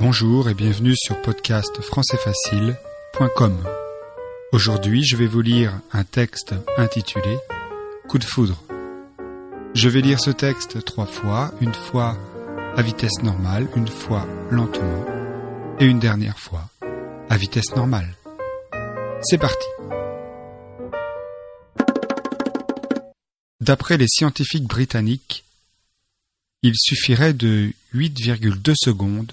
Bonjour et bienvenue sur podcast françaisfacile.com. Aujourd'hui, je vais vous lire un texte intitulé Coup de foudre. Je vais lire ce texte trois fois, une fois à vitesse normale, une fois lentement et une dernière fois à vitesse normale. C'est parti. D'après les scientifiques britanniques, il suffirait de 8,2 secondes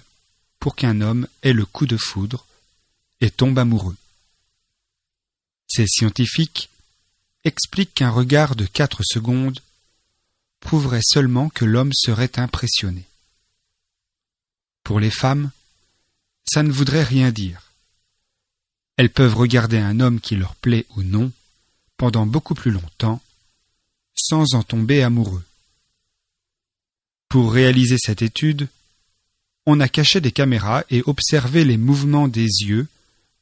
pour qu'un homme ait le coup de foudre et tombe amoureux. Ces scientifiques expliquent qu'un regard de quatre secondes prouverait seulement que l'homme serait impressionné. Pour les femmes, ça ne voudrait rien dire. Elles peuvent regarder un homme qui leur plaît ou non pendant beaucoup plus longtemps sans en tomber amoureux. Pour réaliser cette étude, on a caché des caméras et observé les mouvements des yeux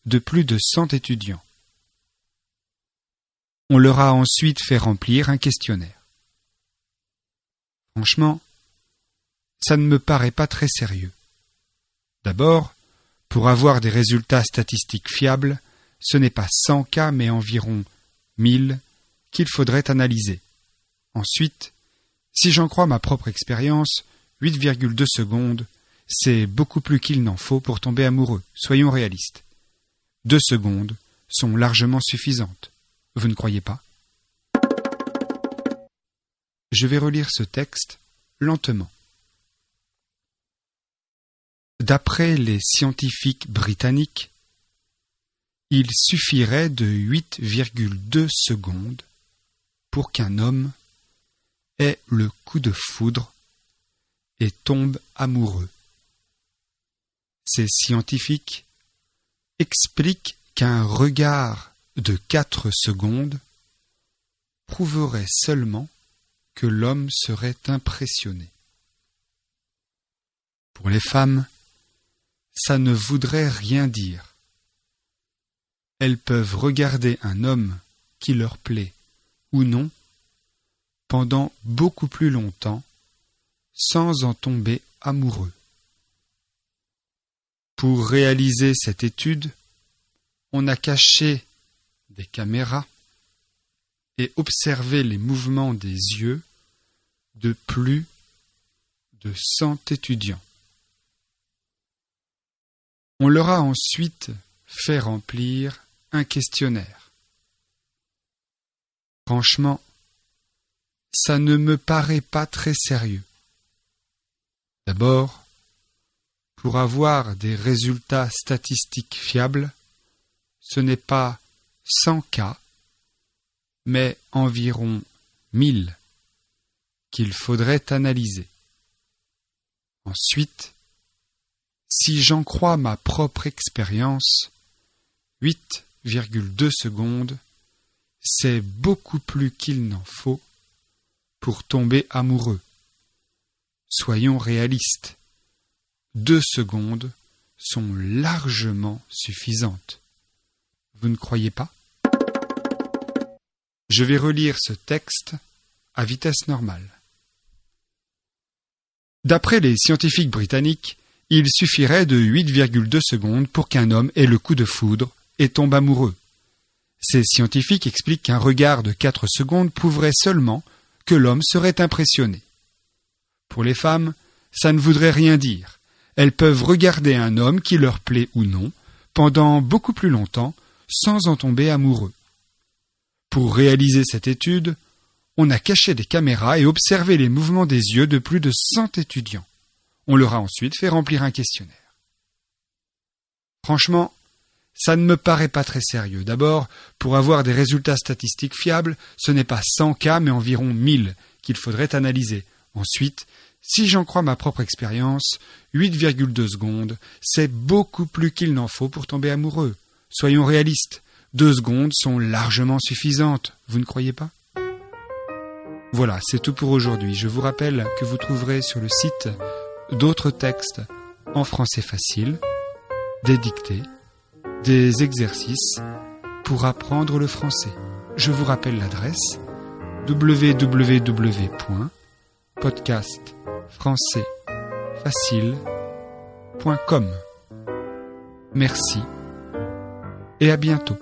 de plus de cent étudiants. On leur a ensuite fait remplir un questionnaire. Franchement, ça ne me paraît pas très sérieux. D'abord, pour avoir des résultats statistiques fiables, ce n'est pas 100 cas mais environ 1000 qu'il faudrait analyser. Ensuite, si j'en crois ma propre expérience, 8,2 secondes, c'est beaucoup plus qu'il n'en faut pour tomber amoureux, soyons réalistes. Deux secondes sont largement suffisantes. Vous ne croyez pas? Je vais relire ce texte lentement. D'après les scientifiques britanniques, il suffirait de 8,2 secondes pour qu'un homme ait le coup de foudre et tombe amoureux. Ces scientifiques expliquent qu'un regard de quatre secondes prouverait seulement que l'homme serait impressionné. Pour les femmes, ça ne voudrait rien dire. Elles peuvent regarder un homme qui leur plaît ou non pendant beaucoup plus longtemps sans en tomber amoureux. Pour réaliser cette étude, on a caché des caméras et observé les mouvements des yeux de plus de cent étudiants. On leur a ensuite fait remplir un questionnaire. Franchement, ça ne me paraît pas très sérieux. D'abord, pour avoir des résultats statistiques fiables, ce n'est pas 100 cas, mais environ 1000 qu'il faudrait analyser. Ensuite, si j'en crois ma propre expérience, 8,2 secondes, c'est beaucoup plus qu'il n'en faut pour tomber amoureux. Soyons réalistes. Deux secondes sont largement suffisantes. Vous ne croyez pas? Je vais relire ce texte à vitesse normale. D'après les scientifiques britanniques, il suffirait de 8,2 secondes pour qu'un homme ait le coup de foudre et tombe amoureux. Ces scientifiques expliquent qu'un regard de 4 secondes prouverait seulement que l'homme serait impressionné. Pour les femmes, ça ne voudrait rien dire. Elles peuvent regarder un homme qui leur plaît ou non pendant beaucoup plus longtemps sans en tomber amoureux. Pour réaliser cette étude, on a caché des caméras et observé les mouvements des yeux de plus de 100 étudiants. On leur a ensuite fait remplir un questionnaire. Franchement, ça ne me paraît pas très sérieux. D'abord, pour avoir des résultats statistiques fiables, ce n'est pas 100 cas, mais environ 1000 qu'il faudrait analyser. Ensuite, si j'en crois ma propre expérience, 8,2 secondes, c'est beaucoup plus qu'il n'en faut pour tomber amoureux. Soyons réalistes, deux secondes sont largement suffisantes, vous ne croyez pas? Voilà, c'est tout pour aujourd'hui. Je vous rappelle que vous trouverez sur le site d'autres textes en français facile, des dictées, des exercices pour apprendre le français. Je vous rappelle l'adresse www.podcastfrançaisfacile.com Merci et à bientôt.